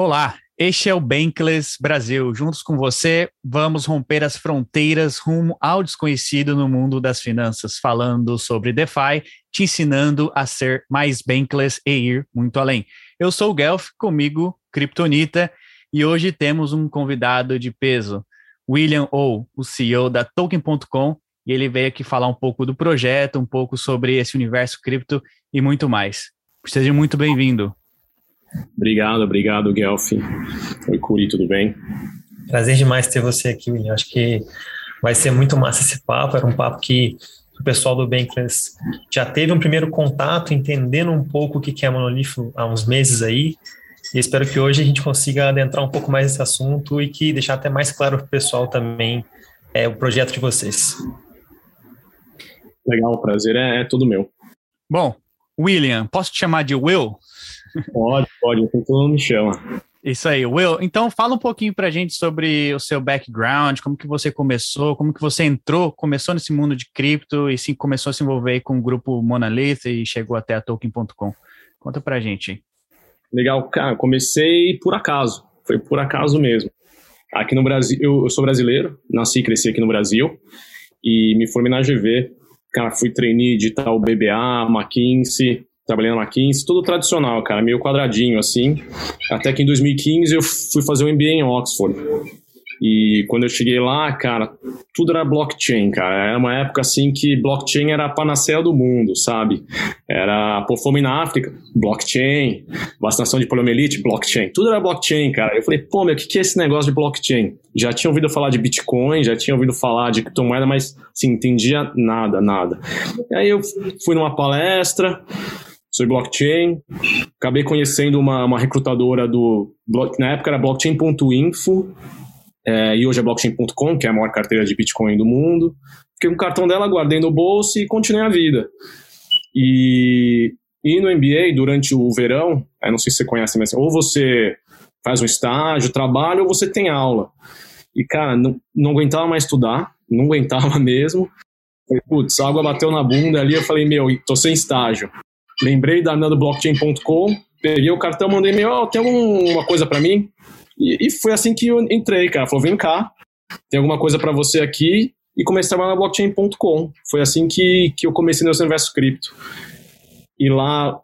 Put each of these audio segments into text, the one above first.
Olá, este é o Bankless Brasil. Juntos com você, vamos romper as fronteiras rumo ao desconhecido no mundo das finanças, falando sobre DeFi, te ensinando a ser mais Bankless e ir muito além. Eu sou o Guelph, comigo, Kryptonita, e hoje temos um convidado de peso, William Ou, o CEO da Token.com, e ele veio aqui falar um pouco do projeto, um pouco sobre esse universo cripto e muito mais. Seja muito bem-vindo. Obrigado, obrigado, Guelph. Oi, Curi, tudo bem? Prazer demais ter você aqui, William. Acho que vai ser muito massa esse papo. Era um papo que o pessoal do Bankless já teve um primeiro contato, entendendo um pouco o que é monolito há uns meses aí. E espero que hoje a gente consiga adentrar um pouco mais nesse assunto e que deixar até mais claro para o pessoal também é, o projeto de vocês. Legal, o prazer é, é todo meu. Bom, William, posso te chamar de Will? Pode, pode, todo mundo me chama. Isso aí, Will. Então fala um pouquinho pra gente sobre o seu background, como que você começou, como que você entrou, começou nesse mundo de cripto e sim começou a se envolver com o grupo Monolith e chegou até a Token.com. Conta pra gente. Legal, cara, comecei por acaso, foi por acaso mesmo. Aqui no Brasil, eu, eu sou brasileiro, nasci e cresci aqui no Brasil e me formei na GV. Cara, fui trainee de tal BBA, McKinsey, trabalhei na McKinsey, tudo tradicional, cara, meio quadradinho assim. Até que em 2015 eu fui fazer o um MBA em Oxford. E quando eu cheguei lá, cara, tudo era blockchain, cara. Era uma época assim que blockchain era a panaceia do mundo, sabe? Era pô, fome na África, blockchain. Vacinação de poliomielite, blockchain. Tudo era blockchain, cara. Eu falei, pô, meu, o que, que é esse negócio de blockchain? Já tinha ouvido falar de Bitcoin, já tinha ouvido falar de criptomoeda, mas, assim, entendia nada, nada. E aí eu fui numa palestra, sobre blockchain. Acabei conhecendo uma, uma recrutadora do. Na época era blockchain.info, é, e hoje é blockchain.com, que é a maior carteira de Bitcoin do mundo. Fiquei com o cartão dela, guardei no bolso e continuei a vida. E, e no MBA, durante o verão, não sei se você conhece, mas ou você faz um estágio, trabalha, ou você tem aula. E, cara, não, não aguentava mais estudar, não aguentava mesmo. Putz, a água bateu na bunda ali, eu falei, meu, tô sem estágio. Lembrei da do blockchain.com, peguei o cartão, mandei e-mail, oh, tem alguma coisa para mim? E, e, foi assim que eu entrei, cara. Falou, vem cá, tem alguma coisa para você aqui, e comecei a trabalhar na blockchain.com. Foi assim que, que eu comecei nesse universo cripto. E lá,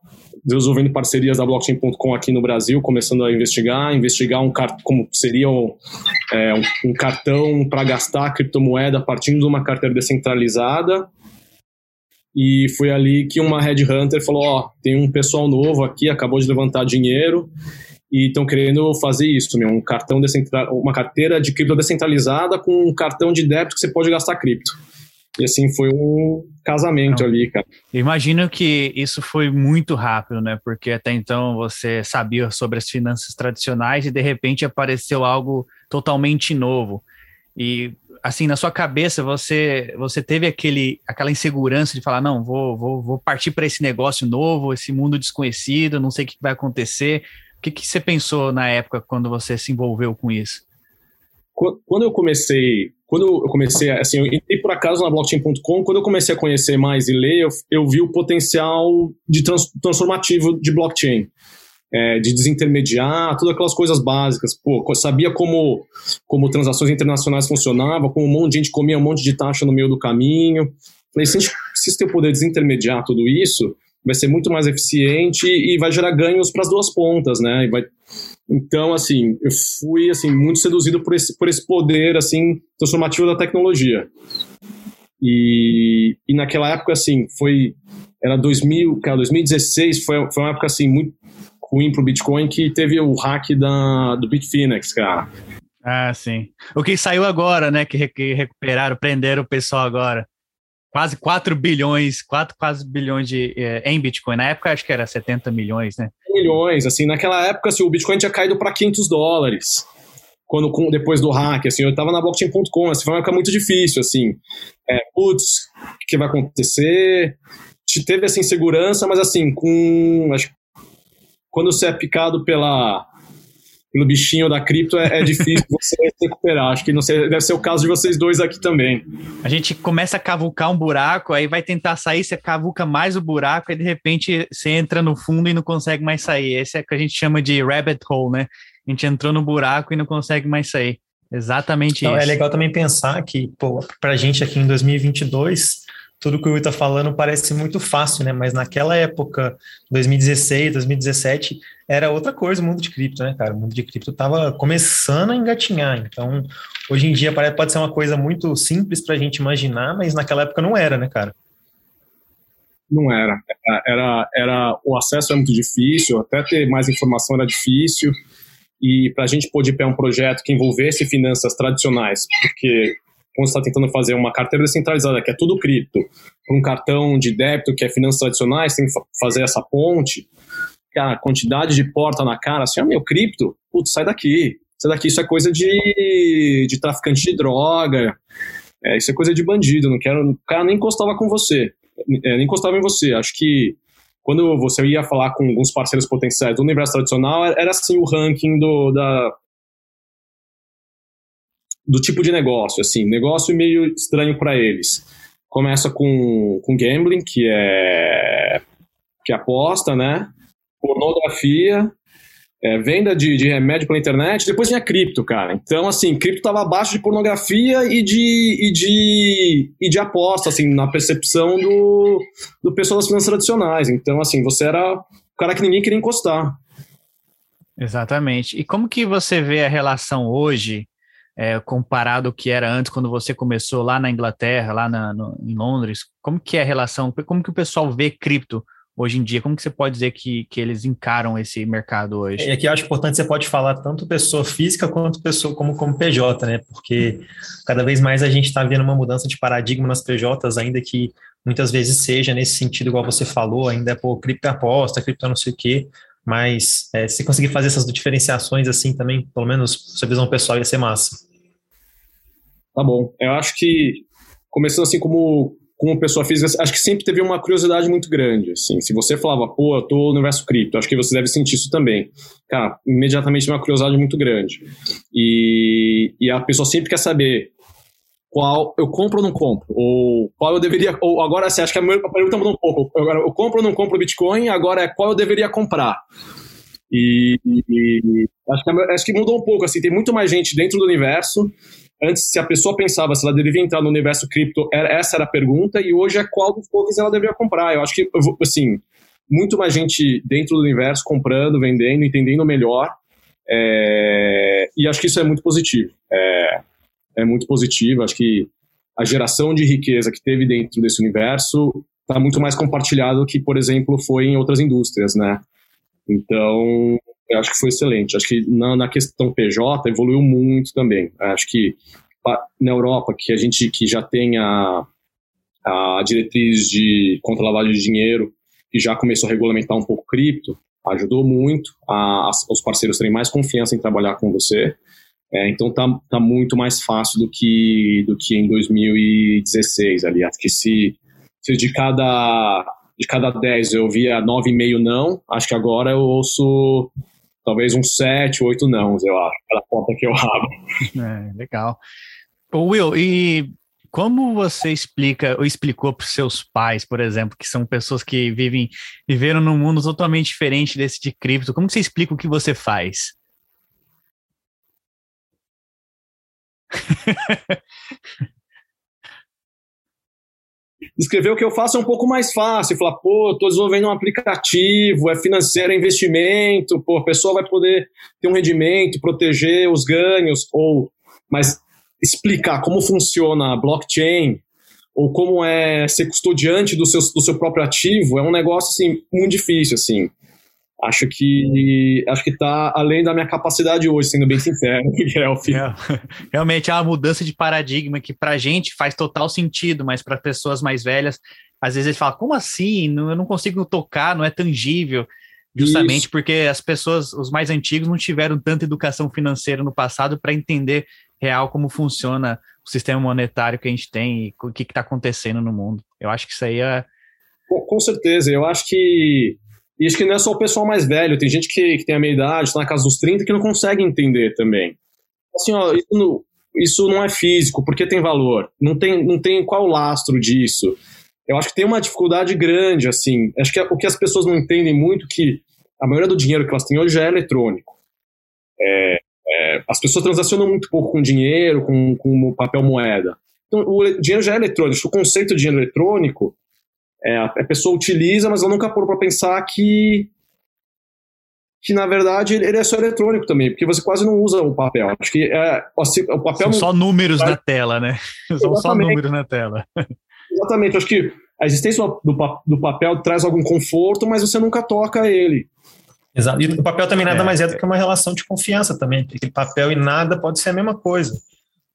desenvolvendo parcerias da blockchain.com aqui no Brasil, começando a investigar, investigar um como seria um, é, um, um cartão para gastar criptomoeda partindo de uma carteira descentralizada e foi ali que uma headhunter falou: Ó, oh, tem um pessoal novo aqui, acabou de levantar dinheiro e estão querendo fazer isso, meu, um cartão uma carteira de cripto descentralizada com um cartão de débito que você pode gastar cripto. E assim foi um casamento Não. ali, cara. Imagino que isso foi muito rápido, né? Porque até então você sabia sobre as finanças tradicionais e de repente apareceu algo totalmente novo. E assim, na sua cabeça, você você teve aquele, aquela insegurança de falar, não, vou, vou, vou partir para esse negócio novo, esse mundo desconhecido, não sei o que vai acontecer. O que, que você pensou na época quando você se envolveu com isso? Quando eu comecei, quando eu comecei, assim, eu entrei por acaso na blockchain.com, quando eu comecei a conhecer mais e ler, eu, eu vi o potencial de trans, transformativo de blockchain é, de desintermediar, todas aquelas coisas básicas. Pô, sabia como, como transações internacionais funcionavam, como um monte de gente comia um monte de taxa no meio do caminho. Falei, se a gente precisa ter o poder de desintermediar tudo isso, vai ser muito mais eficiente e vai gerar ganhos para as duas pontas, né? Vai... Então, assim, eu fui assim muito seduzido por esse, por esse poder assim transformativo da tecnologia. E, e naquela época, assim, foi era 2000, cara, 2016 foi, foi uma época assim muito ruim pro Bitcoin que teve o hack da, do Bitfinex, cara. Ah, sim. O que saiu agora, né? Que, que recuperaram, prenderam o pessoal agora. Quase 4 bilhões, 4 quase bilhões de, é, em Bitcoin. Na época acho que era 70 milhões, né? Milhões, assim, naquela época assim, o Bitcoin tinha caído para 500 dólares. Quando, depois do hack, assim, eu estava na blockchain.com, assim, foi uma época muito difícil, assim. É, putz, o que vai acontecer? Teve essa insegurança, mas assim, com acho, quando você é picado pela, pelo bichinho da cripto, é, é difícil você recuperar. Acho que não sei, deve ser o caso de vocês dois aqui também. A gente começa a cavucar um buraco, aí vai tentar sair, você cavuca mais o buraco, e de repente você entra no fundo e não consegue mais sair. Esse é o que a gente chama de rabbit hole, né? a gente entrou no buraco e não consegue mais sair. Exatamente então, isso. É legal também pensar que, pô, pra gente aqui em 2022, tudo que o Will está falando parece muito fácil, né? Mas naquela época, 2016, 2017, era outra coisa o mundo de cripto, né, cara? O mundo de cripto estava começando a engatinhar. Então, hoje em dia pode ser uma coisa muito simples para a gente imaginar, mas naquela época não era, né, cara? Não era. Era, era. O acesso era muito difícil, até ter mais informação era difícil. E para a gente pôr de pé um projeto que envolvesse finanças tradicionais, porque quando está tentando fazer uma carteira descentralizada, que é tudo cripto, um cartão de débito, que é finanças tradicionais, tem que fazer essa ponte, cara, quantidade de porta na cara, assim, ah, meu, cripto, putz, sai daqui, sai daqui, isso é coisa de, de traficante de droga, é, isso é coisa de bandido, não quero, o cara nem encostava com você, é, nem encostava em você, acho que quando você ia falar com alguns parceiros potenciais do universo tradicional, era assim o ranking do, da, do tipo de negócio, assim, negócio meio estranho para eles. Começa com, com gambling, que é que é aposta, né? Pornografia, é, venda de, de remédio pela internet, depois tinha cripto, cara. Então, assim, cripto estava abaixo de pornografia e de, e de, e de aposta, assim, na percepção do, do pessoal das finanças tradicionais. Então, assim, você era o cara que ninguém queria encostar. Exatamente. E como que você vê a relação hoje é, comparado ao que era antes, quando você começou lá na Inglaterra, lá na, no, em Londres? Como que é a relação? Como que o pessoal vê cripto hoje em dia? Como que você pode dizer que, que eles encaram esse mercado hoje? E aqui eu acho importante você pode falar tanto pessoa física quanto pessoa como, como PJ, né? Porque cada vez mais a gente está vendo uma mudança de paradigma nas PJs, ainda que muitas vezes seja nesse sentido, igual você falou, ainda é por cripto aposta, cripto não sei o quê, mas é, se conseguir fazer essas diferenciações assim também, pelo menos sua visão pessoal ia ser massa. Tá bom. Eu acho que, começando assim como, como pessoa física, acho que sempre teve uma curiosidade muito grande. Assim. Se você falava, pô, eu tô no universo cripto, acho que você deve sentir isso também. Cara, imediatamente uma curiosidade muito grande. E, e a pessoa sempre quer saber qual eu compro ou não compro, ou qual eu deveria, ou agora você acha que a pergunta mudou um pouco, agora eu compro ou não compro Bitcoin, agora é qual eu deveria comprar. E, e acho, que, acho que mudou um pouco, assim, tem muito mais gente dentro do universo. Antes, se a pessoa pensava se ela deveria entrar no universo cripto, essa era a pergunta, e hoje é qual dos poucos ela deveria comprar. Eu acho que, assim, muito mais gente dentro do universo comprando, vendendo, entendendo melhor, é, e acho que isso é muito positivo. É, é muito positivo. Acho que a geração de riqueza que teve dentro desse universo está muito mais compartilhado do que, por exemplo, foi em outras indústrias, né? Então, eu acho que foi excelente. Acho que na, na questão PJ evoluiu muito também. Acho que na Europa, que a gente que já tem a, a diretriz de contra lavagem de dinheiro, que já começou a regulamentar um pouco cripto, ajudou muito a, a, os parceiros terem mais confiança em trabalhar com você. É, então tá, tá muito mais fácil do que, do que em 2016 ali. Acho que se, se de cada de cada 10 eu via 9,5 não, acho que agora eu ouço talvez uns 7, 8 não, eu acho, pela porta que eu abro. É, legal. Will, e como você explica ou explicou para os seus pais, por exemplo, que são pessoas que vivem viveram num mundo totalmente diferente desse de cripto, como você explica o que você faz? Escrever o que eu faço é um pouco mais fácil. Falar, pô, estou desenvolvendo um aplicativo, é financeiro, é investimento, pô, a pessoa vai poder ter um rendimento, proteger os ganhos, ou mas explicar como funciona a blockchain ou como é ser custodiante do seu, do seu próprio ativo é um negócio assim muito difícil assim acho que acho que está além da minha capacidade hoje, sendo bem sincero, É, realmente é uma mudança de paradigma que para a gente faz total sentido, mas para pessoas mais velhas, às vezes eles falam, como assim? Não, eu não consigo tocar, não é tangível. Justamente Isso. porque as pessoas, os mais antigos, não tiveram tanta educação financeira no passado para entender real como funciona o sistema monetário que a gente tem e o que está acontecendo no mundo. Eu acho que isso aí é. Com certeza, eu acho que e acho que não é só o pessoal mais velho, tem gente que, que tem a meia idade, está na casa dos 30, que não consegue entender também. Assim, ó, isso não, isso não é físico, porque tem valor. Não tem, não tem qual lastro disso. Eu acho que tem uma dificuldade grande, assim. Acho que é, o que as pessoas não entendem muito que a maioria do dinheiro que elas têm hoje é eletrônico. É, é, as pessoas transacionam muito pouco com dinheiro, com, com papel moeda. Então, o dinheiro já é eletrônico. O conceito de dinheiro eletrônico, é, a pessoa utiliza, mas ela nunca parou para pensar que que na verdade ele é só eletrônico também, porque você quase não usa o papel. Acho que é, o papel. São só números na tela, né? São só números na tela. Exatamente. Acho que a existência do, do papel traz algum conforto, mas você nunca toca ele. Exato. E o papel também nada é, mais é do que uma relação de confiança também, porque papel e nada pode ser a mesma coisa.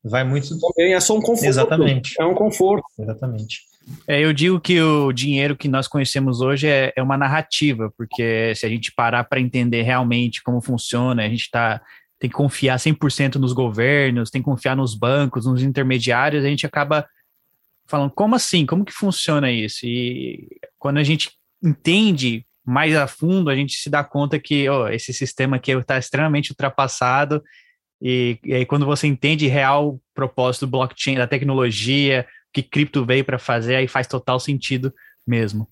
Vai muito. Também é só um conforto. Exatamente. É um conforto. Exatamente. É, eu digo que o dinheiro que nós conhecemos hoje é, é uma narrativa, porque se a gente parar para entender realmente como funciona, a gente tá, tem que confiar 100% nos governos, tem que confiar nos bancos, nos intermediários, a gente acaba falando, como assim? Como que funciona isso? E quando a gente entende mais a fundo, a gente se dá conta que oh, esse sistema aqui está extremamente ultrapassado e, e aí quando você entende real propósito do blockchain, da tecnologia, que cripto veio para fazer, aí faz total sentido mesmo.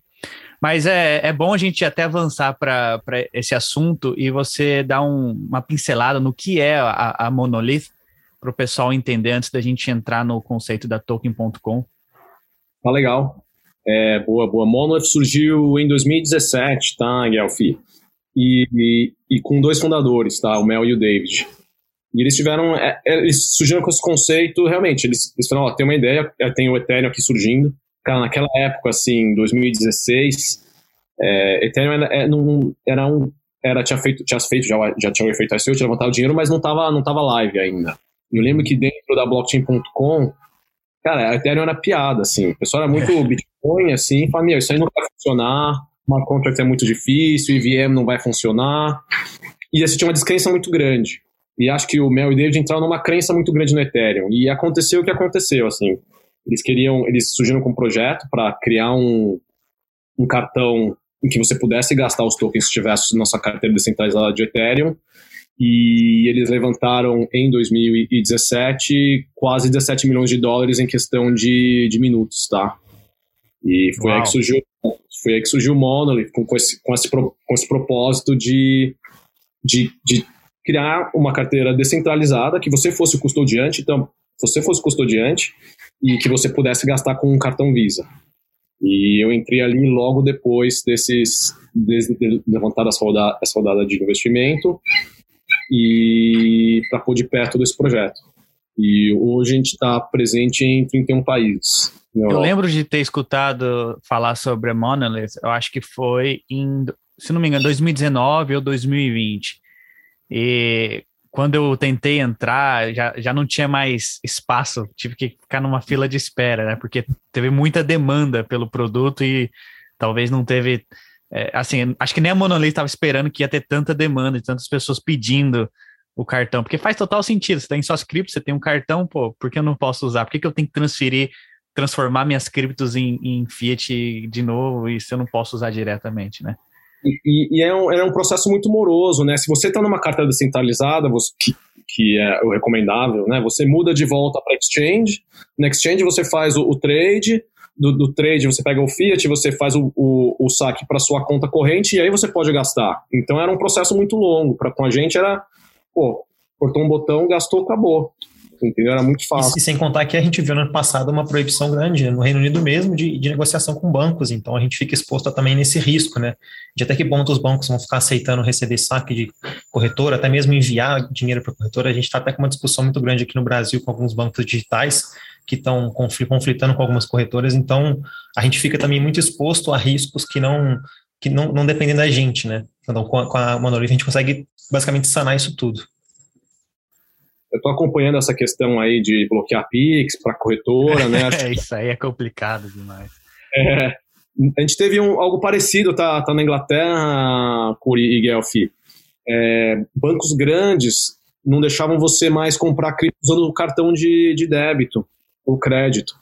Mas é, é bom a gente até avançar para esse assunto e você dar um, uma pincelada no que é a, a Monolith, para o pessoal entender antes da gente entrar no conceito da Token.com. Tá legal. É, boa, boa. Monolith surgiu em 2017, tá, Guelfi? E, e, e, com dois fundadores, tá? O Mel e o David. E eles tiveram, é, é, eles surgiram com esse conceito, realmente, eles, eles falaram, ó, tem uma ideia, é, tem o Ethereum aqui surgindo. Cara, naquela época, assim, 2016, é, Ethereum era, é, não, era um, era, tinha feito, tinha feito, já, já tinha feito ICO, tinha levantado dinheiro, mas não tava, não tava live ainda. Eu lembro que dentro da blockchain.com, cara, a Ethereum era piada, assim, o pessoal era muito Bitcoin, assim, falava, meu, isso aí não vai funcionar, uma contract é muito difícil, IVM não vai funcionar, e assim, tinha uma descrença muito grande. E acho que o Mel e o David entraram numa crença muito grande no Ethereum. E aconteceu o que aconteceu, assim. Eles queriam, eles surgiram com um projeto para criar um, um cartão em que você pudesse gastar os tokens que tivesse na sua carteira descentralizada de Ethereum. E eles levantaram em 2017 quase 17 milhões de dólares em questão de, de minutos, tá? E foi aí que surgiu, foi aí que surgiu o Monolith com, com, esse, com, esse, com esse propósito de, de, de criar uma carteira descentralizada, que você fosse o custodiante, então, você fosse custodiante e que você pudesse gastar com um cartão Visa. E eu entrei ali logo depois desses, de, de levantar essa rodada, essa rodada de investimento e para pôr de perto desse projeto. E hoje a gente está presente em 31 países. Eu lembro de ter escutado falar sobre a Monolith, eu acho que foi em, se não me engano, 2019 ou 2020. E quando eu tentei entrar, já, já não tinha mais espaço, tive que ficar numa fila de espera, né? Porque teve muita demanda pelo produto e talvez não teve. É, assim, acho que nem a Monolith estava esperando que ia ter tanta demanda e tantas pessoas pedindo o cartão, porque faz total sentido. Você tem suas criptos, você tem um cartão, pô, por que eu não posso usar? Por que, que eu tenho que transferir, transformar minhas criptos em, em Fiat de novo e se eu não posso usar diretamente, né? E, e é, um, é um processo muito moroso, né? Se você está numa carteira descentralizada, você, que, que é o recomendável, né? Você muda de volta para exchange, na exchange você faz o, o trade, do, do, trade você pega o fiat, você faz o, o, o saque para sua conta corrente e aí você pode gastar. Então era um processo muito longo. Para com a gente era, pô, cortou um botão, gastou, acabou entendeu? Era muito fácil. E, e, sem contar que a gente viu no ano passado uma proibição grande no Reino Unido mesmo de, de negociação com bancos, então a gente fica exposto também nesse risco, né? De até que ponto os bancos vão ficar aceitando receber saque de corretora, até mesmo enviar dinheiro para corretora. A gente está até com uma discussão muito grande aqui no Brasil com alguns bancos digitais que estão conflitando com algumas corretoras, então a gente fica também muito exposto a riscos que não que não, não dependem da gente, né? Então, com a, com a Monolith a gente consegue basicamente sanar isso tudo. Eu estou acompanhando essa questão aí de bloquear Pix para corretora, né? é, isso aí é complicado demais. É, a gente teve um, algo parecido, tá, tá na Inglaterra, Curi e Guelph. É, bancos grandes não deixavam você mais comprar cripto usando o cartão de, de débito ou crédito.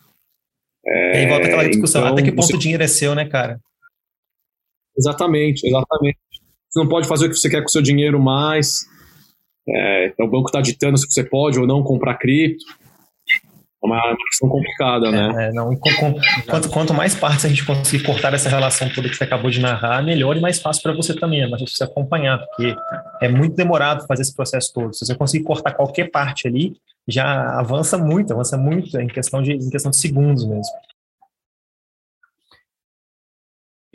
É, e aí volta aquela discussão, então, até que ponto você... o dinheiro é seu, né, cara? Exatamente, exatamente. Você não pode fazer o que você quer com o seu dinheiro mais. É, então o banco está ditando se você pode ou não comprar cripto. uma, uma questão complicada, né? É, não, com, com, quanto, quanto, mais partes a gente conseguir cortar essa relação toda que você acabou de narrar, melhor e mais fácil para você também, é mais você acompanhar, porque é muito demorado fazer esse processo todo. Se você conseguir cortar qualquer parte ali, já avança muito, avança muito em questão de, em questão de segundos mesmo.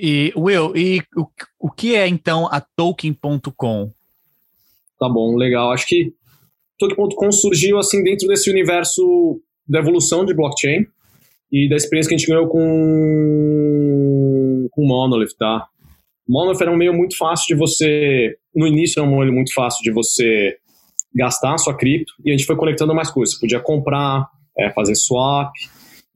E, Will, e o, o que é então a Token.com? Tá bom, legal. Acho que Token.com surgiu assim dentro desse universo da evolução de blockchain e da experiência que a gente ganhou com, com Monolith, tá? Monolith era um meio muito fácil de você, no início era um meio muito fácil de você gastar a sua cripto e a gente foi conectando mais coisas. Você podia comprar, é, fazer swap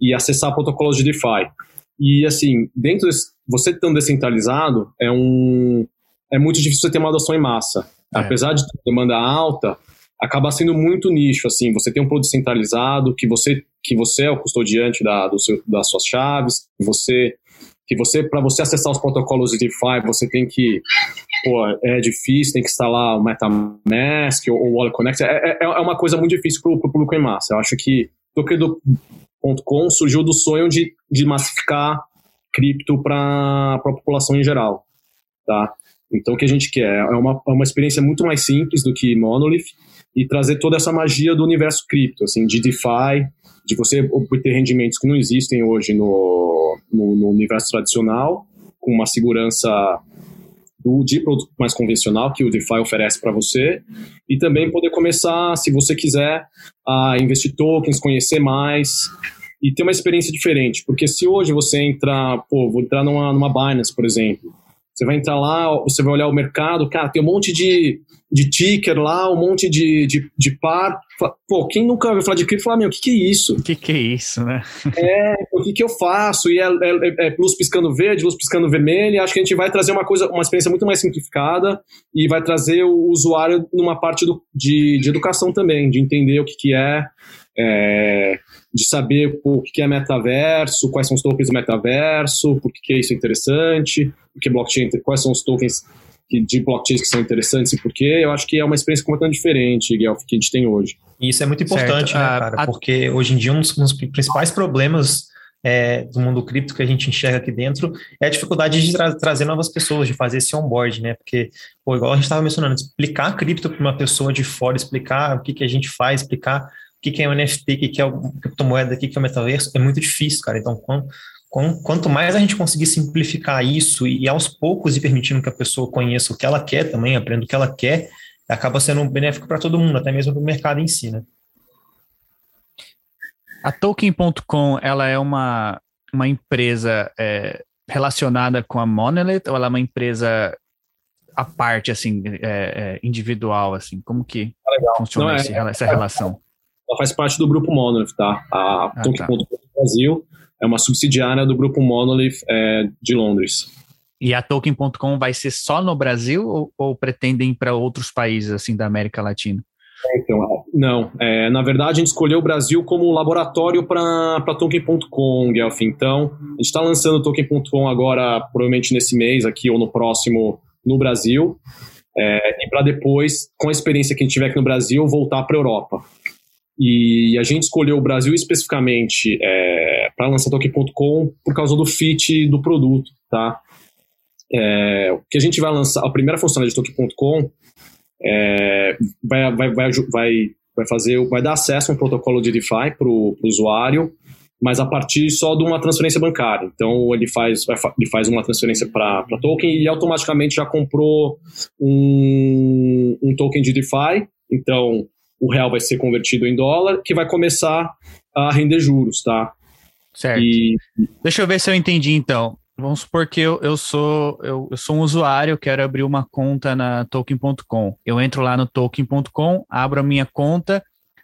e acessar protocolos de DeFi. E assim, dentro desse, você tão descentralizado, é um é muito difícil você ter uma adoção em massa. É. Apesar de ter demanda alta, acaba sendo muito nicho, assim, você tem um produto centralizado, que você, que você é o custodiante da, do seu, das suas chaves, você que você para você acessar os protocolos de DeFi, você tem que pô, é difícil, tem que instalar o MetaMask ou o Wallet Connect, é, é, é uma coisa muito difícil para o público em massa. Eu acho que Token.com surgiu do sonho de, de massificar cripto para a população em geral, tá? Então o que a gente quer é uma, é uma experiência muito mais simples do que Monolith, e trazer toda essa magia do universo cripto, assim, de DeFi, de você obter rendimentos que não existem hoje no, no, no universo tradicional, com uma segurança do, de produto mais convencional que o DeFi oferece para você, e também poder começar, se você quiser, a investir tokens, conhecer mais e ter uma experiência diferente. Porque se hoje você entra, pô, vou entrar numa, numa Binance, por exemplo, você vai entrar lá, você vai olhar o mercado, cara, tem um monte de, de ticker lá, um monte de, de, de par. Pô, quem nunca ouviu falar de cripto fala, meu, o que, que é isso? O que, que é isso, né? É, o que, que eu faço? E é, é, é, luz piscando verde, luz piscando vermelho. Acho que a gente vai trazer uma coisa, uma experiência muito mais simplificada e vai trazer o usuário numa parte do, de, de educação também, de entender o que, que é, é de saber o que é metaverso, quais são os tokens do metaverso, por que é isso interessante, o que é blockchain, quais são os tokens de blockchains que são interessantes e por quê. Eu acho que é uma experiência completamente diferente, Guelph, que a gente tem hoje. E isso é muito importante, certo. né, ah, cara? A, porque hoje em dia um dos, um dos principais problemas é, do mundo cripto que a gente enxerga aqui dentro é a dificuldade de tra trazer novas pessoas, de fazer esse onboard, né? Porque, pô, igual a gente estava mencionando, explicar cripto para uma pessoa de fora, explicar o que, que a gente faz, explicar que, que é o NFT, o que, que é o criptomoeda, o que, que é o metaverso, é muito difícil, cara. Então, quanto, quanto mais a gente conseguir simplificar isso e, aos poucos ir permitindo que a pessoa conheça o que ela quer também, aprenda o que ela quer, acaba sendo benéfico para todo mundo, até mesmo para o mercado em si, né? A Token.com, ela é uma, uma empresa é, relacionada com a Monolith ou ela é uma empresa à parte, assim, é, é, individual, assim? Como que ah, funciona Não, esse, é, essa relação? Ela faz parte do grupo Monolith, tá? A ah, tá. Brasil é uma subsidiária do grupo Monolith é, de Londres. E a Token.com vai ser só no Brasil ou, ou pretendem ir para outros países assim da América Latina? Então, não. É, na verdade, a gente escolheu o Brasil como laboratório para Token.com, Guelph. Então, a gente está lançando o Token.com agora, provavelmente nesse mês aqui ou no próximo, no Brasil. É, e para depois, com a experiência que a gente tiver aqui no Brasil, voltar para a Europa. E a gente escolheu o Brasil especificamente é, para lançar Token.com por causa do fit do produto, tá? É, o que a gente vai lançar, a primeira funcionalidade de Token.com é, vai, vai, vai, vai, vai, fazer, vai dar acesso a um protocolo de DeFi para o usuário, mas a partir só de uma transferência bancária. Então ele faz, ele faz uma transferência para token e automaticamente já comprou um, um token de DeFi. Então o real vai ser convertido em dólar, que vai começar a render juros, tá? Certo. E... Deixa eu ver se eu entendi então. Vamos supor que eu, eu, sou, eu, eu sou um usuário, quero abrir uma conta na token.com. Eu entro lá no token.com, abro a minha conta,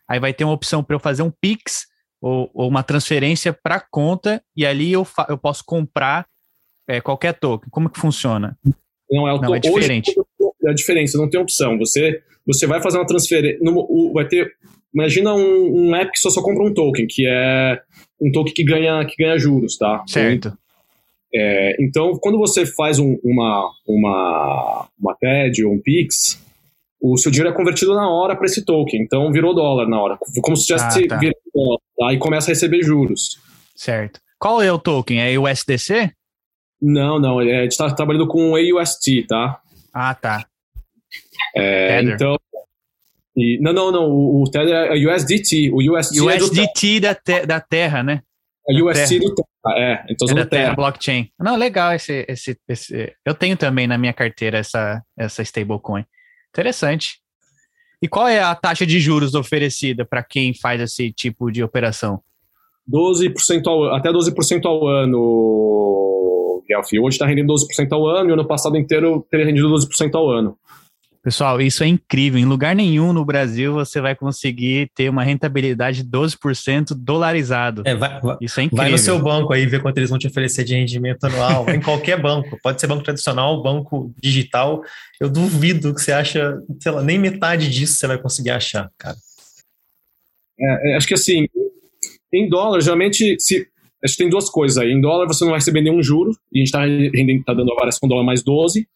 aí vai ter uma opção para eu fazer um Pix ou, ou uma transferência para a conta, e ali eu, eu posso comprar é, qualquer token. Como que funciona? Não, é, o não, é diferente. Hoje, diferente, você não tem opção. Você você vai fazer uma transferência. Vai ter. Imagina um, um, app que só, só compra um token, que é um token que ganha, que ganha juros, tá? Certo. É, então, quando você faz um, uma, uma, uma TED ou um Pix, o seu dinheiro é convertido na hora para esse token. Então, virou dólar na hora. Como se tivesse ah, tá. virado dólar, Aí começa a receber juros. Certo. Qual é o token? É USDC? Não, não. A gente está trabalhando com AUST, tá? Ah, tá. É, então. E, não, não, não. O, o Tether é USDT. O USDT, USDT é da, te, da Terra, né? É USDT do Terra. É, então é da terra, terra blockchain. Não, legal esse, esse, esse. Eu tenho também na minha carteira essa, essa stablecoin. Interessante. E qual é a taxa de juros oferecida para quem faz esse tipo de operação? 12% ao, até 12% ao ano, Guelph. Hoje está rendendo 12% ao ano e ano passado inteiro teria rendido 12% ao ano. Pessoal, isso é incrível. Em lugar nenhum no Brasil você vai conseguir ter uma rentabilidade de 12% dolarizado. É, vai, vai, isso é incrível. Vai no seu banco aí ver quanto eles vão te oferecer de rendimento anual. em qualquer banco. Pode ser banco tradicional, banco digital. Eu duvido que você acha, sei lá, nem metade disso você vai conseguir achar, cara. É, é acho que assim, em dólar, geralmente, se, acho que tem duas coisas aí. Em dólar você não vai receber nenhum juro, e a gente está tá dando a variação com dólar mais 12.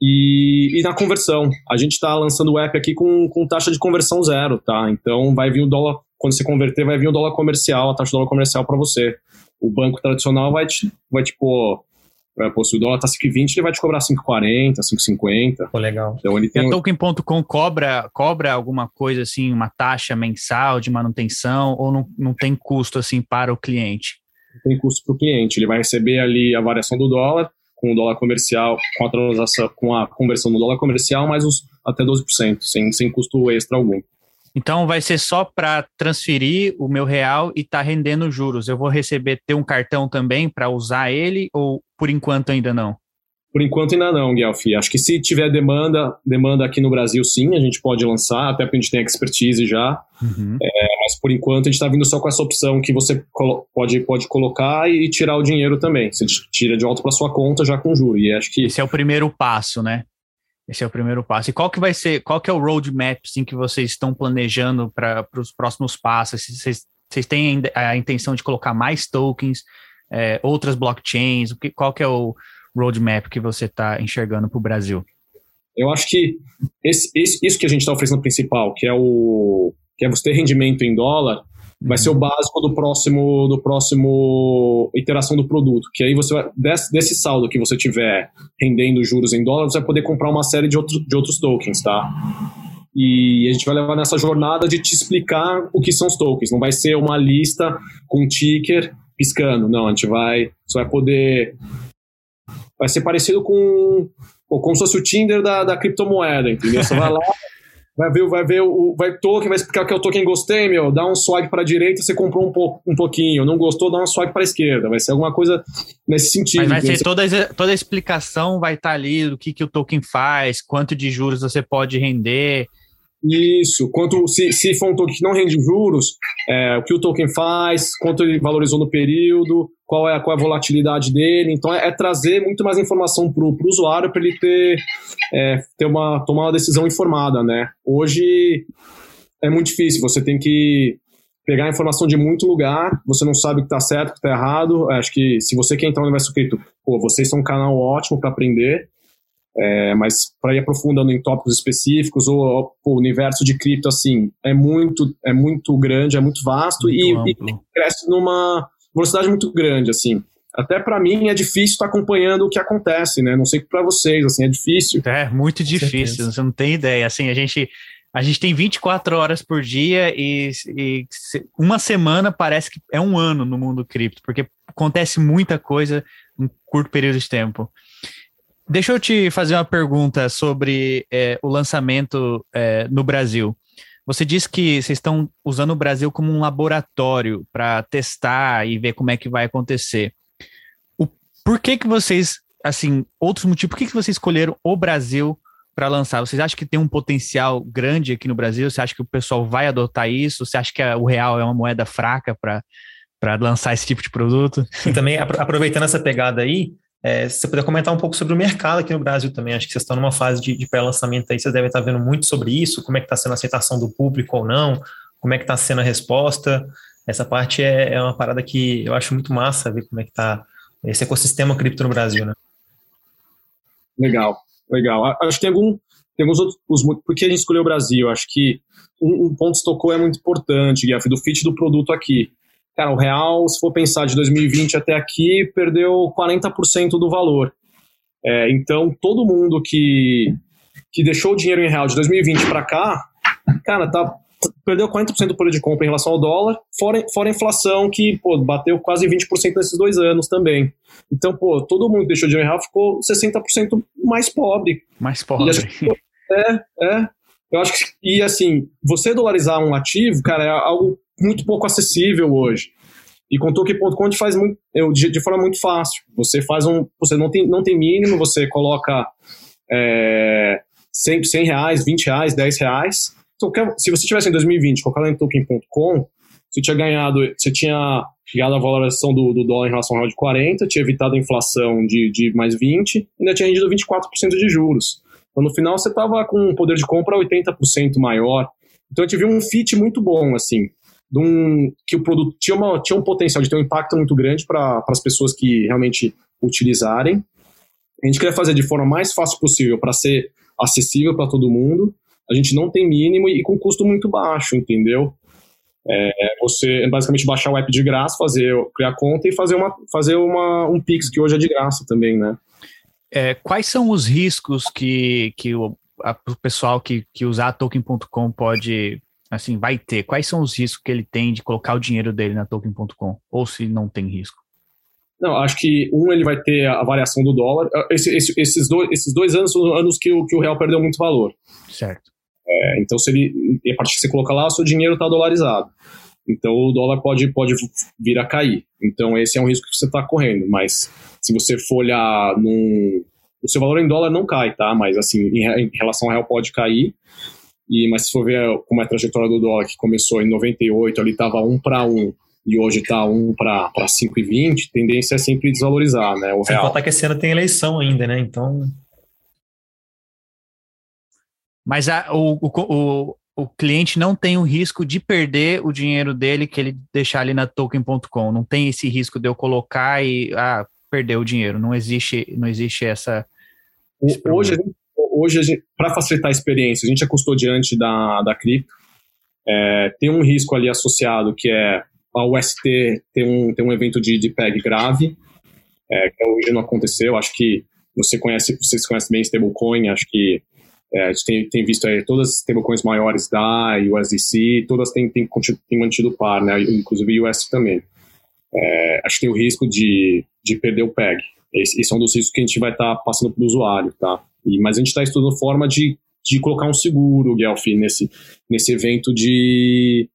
E, e na conversão, a gente está lançando o app aqui com, com taxa de conversão zero, tá? Então vai vir o dólar, quando você converter, vai vir o dólar comercial, a taxa de dólar comercial para você. O banco tradicional vai te, vai tipo, vai, pô, se o dólar tá 5,20, ele vai te cobrar 5,40, 5,50. Pô, legal. Então ele tem. E a Token.com cobra, cobra alguma coisa assim, uma taxa mensal de manutenção, ou não, não tem custo assim para o cliente? Não tem custo para o cliente. Ele vai receber ali a variação do dólar com o dólar comercial, com a transação, com a conversão no dólar comercial, mais os até 12%, sem, sem custo extra algum. Então vai ser só para transferir o meu real e tá rendendo juros. Eu vou receber ter um cartão também para usar ele ou por enquanto ainda não? Por enquanto ainda não, Guelph. Acho que se tiver demanda, demanda aqui no Brasil, sim, a gente pode lançar, até porque a gente tem expertise já. Uhum. É, mas por enquanto a gente está vindo só com essa opção que você pode, pode colocar e tirar o dinheiro também. Você tira de volta para sua conta já com juro. E acho que esse é o primeiro passo, né? Esse é o primeiro passo. E qual que vai ser, qual que é o roadmap assim, que vocês estão planejando para os próximos passos? Vocês, vocês têm a intenção de colocar mais tokens, é, outras blockchains? O que, qual que é o roadmap que você está enxergando para o Brasil? Eu acho que esse, esse, isso que a gente está oferecendo principal, que é o que é você ter rendimento em dólar, vai ser o uhum. básico do próximo do próximo iteração do produto, que aí você vai, desse, desse saldo que você tiver rendendo juros em dólar, você vai poder comprar uma série de, outro, de outros tokens, tá? E a gente vai levar nessa jornada de te explicar o que são os tokens. Não vai ser uma lista com ticker piscando, não. A gente vai, você vai poder vai ser parecido com como se fosse o Tinder da, da criptomoeda, entendeu? Você vai lá, vai ver, vai ver o vai token, vai explicar que é o token gostei, meu, dá um swipe para a direita, você comprou um, pouco, um pouquinho, não gostou, dá um swipe para a esquerda, vai ser alguma coisa nesse sentido. Mas vai ser toda, toda a explicação vai estar tá ali do que, que o token faz, quanto de juros você pode render, isso, quanto se, se for um token que não rende juros, é, o que o token faz, quanto ele valorizou no período, qual é qual é a volatilidade dele. Então é, é trazer muito mais informação para o usuário para ele ter, é, ter uma, tomar uma decisão informada. Né? Hoje é muito difícil, você tem que pegar informação de muito lugar, você não sabe o que está certo, o que está errado. Acho que se você quer entrar no universo cripto, pô, vocês são um canal ótimo para aprender. É, mas para ir aprofundando em tópicos específicos, ou o universo de cripto, assim, é muito, é muito grande, é muito vasto muito e, e, cresce numa velocidade muito grande, assim. Até para mim é difícil estar tá acompanhando o que acontece, né? Não sei para vocês, assim, é difícil. É, muito difícil, você não tem ideia. Assim, a gente, a gente tem 24 horas por dia e, e uma semana parece que é um ano no mundo cripto, porque acontece muita coisa em curto período de tempo. Deixa eu te fazer uma pergunta sobre é, o lançamento é, no Brasil. Você disse que vocês estão usando o Brasil como um laboratório para testar e ver como é que vai acontecer. O, por que que vocês, assim, outros motivos, por que que vocês escolheram o Brasil para lançar? Vocês acham que tem um potencial grande aqui no Brasil? Você acha que o pessoal vai adotar isso? Você acha que o real é uma moeda fraca para lançar esse tipo de produto? E também, aproveitando essa pegada aí, é, se você puder comentar um pouco sobre o mercado aqui no Brasil também, acho que vocês estão numa fase de, de pré-lançamento aí, vocês devem estar vendo muito sobre isso, como é que está sendo a aceitação do público ou não, como é que está sendo a resposta. Essa parte é, é, uma parada que eu acho muito massa ver como é que está esse ecossistema cripto no Brasil, né? Legal, legal. Acho que tem algum, tem alguns outros. Os, por que a gente escolheu o Brasil? Acho que um, um ponto que tocou é muito importante, Guilherme, do fit do produto aqui. Cara, o real, se for pensar de 2020 até aqui, perdeu 40% do valor. É, então, todo mundo que, que deixou o dinheiro em real de 2020 para cá, cara, tá, perdeu 40% do poder de compra em relação ao dólar, fora, fora a inflação que pô, bateu quase 20% nesses dois anos também. Então, pô, todo mundo que deixou dinheiro em real ficou 60% mais pobre. Mais pobre. é, é. Eu acho que, e assim, você dolarizar um ativo, cara, é algo muito pouco acessível hoje. E com Token.com faz muito, de, de, forma muito fácil. Você faz um. Você não tem, não tem mínimo, você coloca é, 100, 100 reais, 20 reais, 10 reais. Então, se você tivesse em 2020 colocado em Token.com, você tinha ganhado, você tinha chegado a valorização do, do, dólar em relação ao real de 40, tinha evitado a inflação de, de mais 20, ainda tinha rendido 24% de juros. Então, no final, você estava com um poder de compra 80% maior. Então, gente viu um fit muito bom, assim, um, que o produto tinha, uma, tinha um potencial de ter um impacto muito grande para as pessoas que realmente utilizarem. A gente queria fazer de forma mais fácil possível para ser acessível para todo mundo. A gente não tem mínimo e com custo muito baixo, entendeu? É, você basicamente baixar o app de graça, fazer criar conta e fazer uma fazer uma um Pix que hoje é de graça também, né? É, quais são os riscos que, que o, a, o pessoal que, que usar token.com pode, assim, vai ter? Quais são os riscos que ele tem de colocar o dinheiro dele na token.com? Ou se não tem risco? Não, acho que um, ele vai ter a variação do dólar. Esse, esse, esses, dois, esses dois anos são anos que o, que o real perdeu muito valor. Certo. É, então, se ele, a partir que você coloca lá, o seu dinheiro está dolarizado. Então, o dólar pode, pode vir a cair. Então, esse é um risco que você está correndo. Mas, se você for olhar num... O seu valor em dólar não cai, tá? Mas, assim, em, em relação ao real pode cair. E, mas se for ver como é a trajetória do dólar, que começou em 98, ali estava 1 para 1, e hoje está 1 para 5,20, tendência é sempre desvalorizar, né? O Sem real. contar que esse ano tem eleição ainda, né? Então... Mas a, o, o, o cliente não tem o risco de perder o dinheiro dele que ele deixar ali na token.com. Não tem esse risco de eu colocar e ah, perder o dinheiro. Não existe, não existe essa. Hoje, hoje para facilitar a experiência, a gente é custodiante da, da cripto. É, tem um risco ali associado que é a UST ter um, ter um evento de, de PEG grave, é, que hoje não aconteceu. Acho que você conhece, vocês conhecem bem stablecoin, acho que é, a gente tem, tem visto aí todas as stablecoins maiores da USDC, todas têm, têm, têm mantido par, né? inclusive o US também. É, acho que tem o risco de, de perder o PEG. Esse, esse é um dos riscos que a gente vai estar tá passando para o usuário, tá? E, mas a gente está estudando forma de, de colocar um seguro, Guelph, nesse, nesse evento de,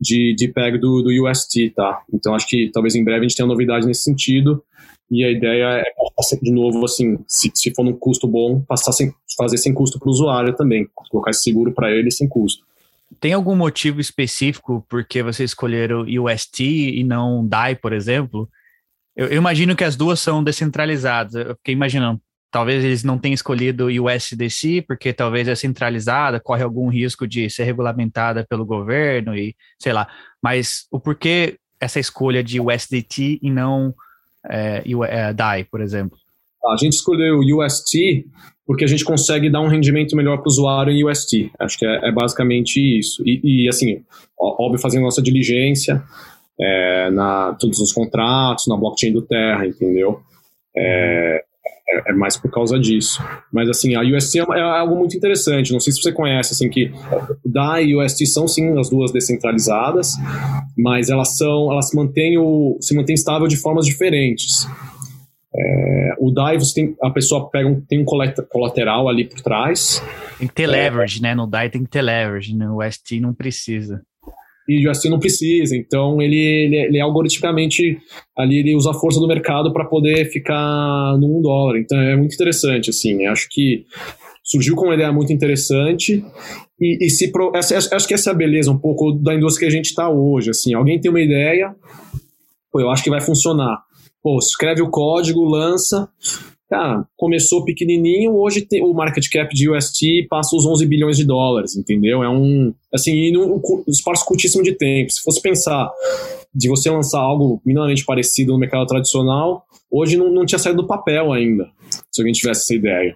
de, de PEG do, do UST, tá? Então acho que talvez em breve a gente tenha novidade nesse sentido. E a ideia é passar de novo, assim, se, se for num custo bom, passar sem, fazer sem custo para o usuário também, colocar esse seguro para ele sem custo. Tem algum motivo específico porque vocês escolheram UST e não DAI, por exemplo? Eu, eu, imagino que as duas são descentralizadas. Eu fiquei imaginando, talvez eles não tenham escolhido USDC porque talvez é centralizada, corre algum risco de ser regulamentada pelo governo e sei lá. Mas o porquê essa escolha de USDT e não é, é, DAI, por exemplo? A gente escolheu o UST porque a gente consegue dar um rendimento melhor para o usuário em UST. Acho que é, é basicamente isso. E, e, assim, óbvio, fazendo nossa diligência é, na todos os contratos, na blockchain do Terra, entendeu? É, é, é mais por causa disso. Mas assim, a UST é, é, algo muito interessante. Não sei se você conhece, assim, que DAI e UST são sim as duas descentralizadas, mas elas são, elas mantêm o, se mantêm estável de formas diferentes. É, o DAI, você tem, a pessoa pega um, tem um colateral ali por trás. Tem que ter leverage, né? No DAI tem que ter leverage, no né? UST não precisa. E o UST não precisa, então ele, ele, ele algoritmicamente ali ele usa a força do mercado para poder ficar no 1 dólar. Então é muito interessante, assim. Acho que surgiu com uma ideia muito interessante e, e se pro, essa, acho que essa é a beleza um pouco da indústria que a gente está hoje. Assim, alguém tem uma ideia, pô, eu acho que vai funcionar Pô, escreve o código, lança. Cara, começou pequenininho, hoje tem, o market cap de UST passa os 11 bilhões de dólares, entendeu? É um, assim, e num espaço curtíssimo de tempo. Se fosse pensar de você lançar algo minimamente parecido no mercado tradicional, hoje não, não tinha saído do papel ainda, se alguém tivesse essa ideia.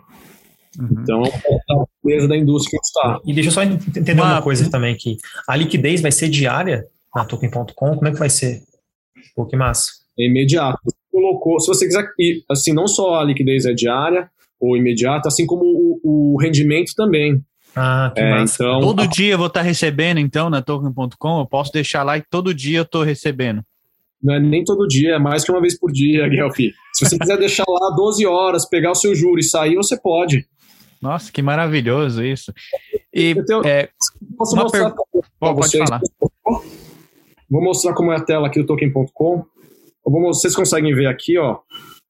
Uhum. Então, é a beleza da indústria que está. E deixa eu só entender uma, uma coisa também aqui. A liquidez vai ser diária na Token.com? Como é que vai ser? Pô, que massa. É imediato. Colocou, se você quiser, assim, não só a liquidez é diária ou imediata, assim como o, o rendimento também. Ah, que é, massa. Então, todo a... dia eu vou estar recebendo, então, na Token.com? Eu posso deixar lá e todo dia eu estou recebendo. Não é nem todo dia, é mais que uma vez por dia, Guelphi. Se você quiser deixar lá 12 horas, pegar o seu juro e sair, você pode. Nossa, que maravilhoso isso. E tenho, é, posso mostrar per... Pode vocês. falar. Vou mostrar como é a tela aqui do token.com. Vocês conseguem ver aqui, ó,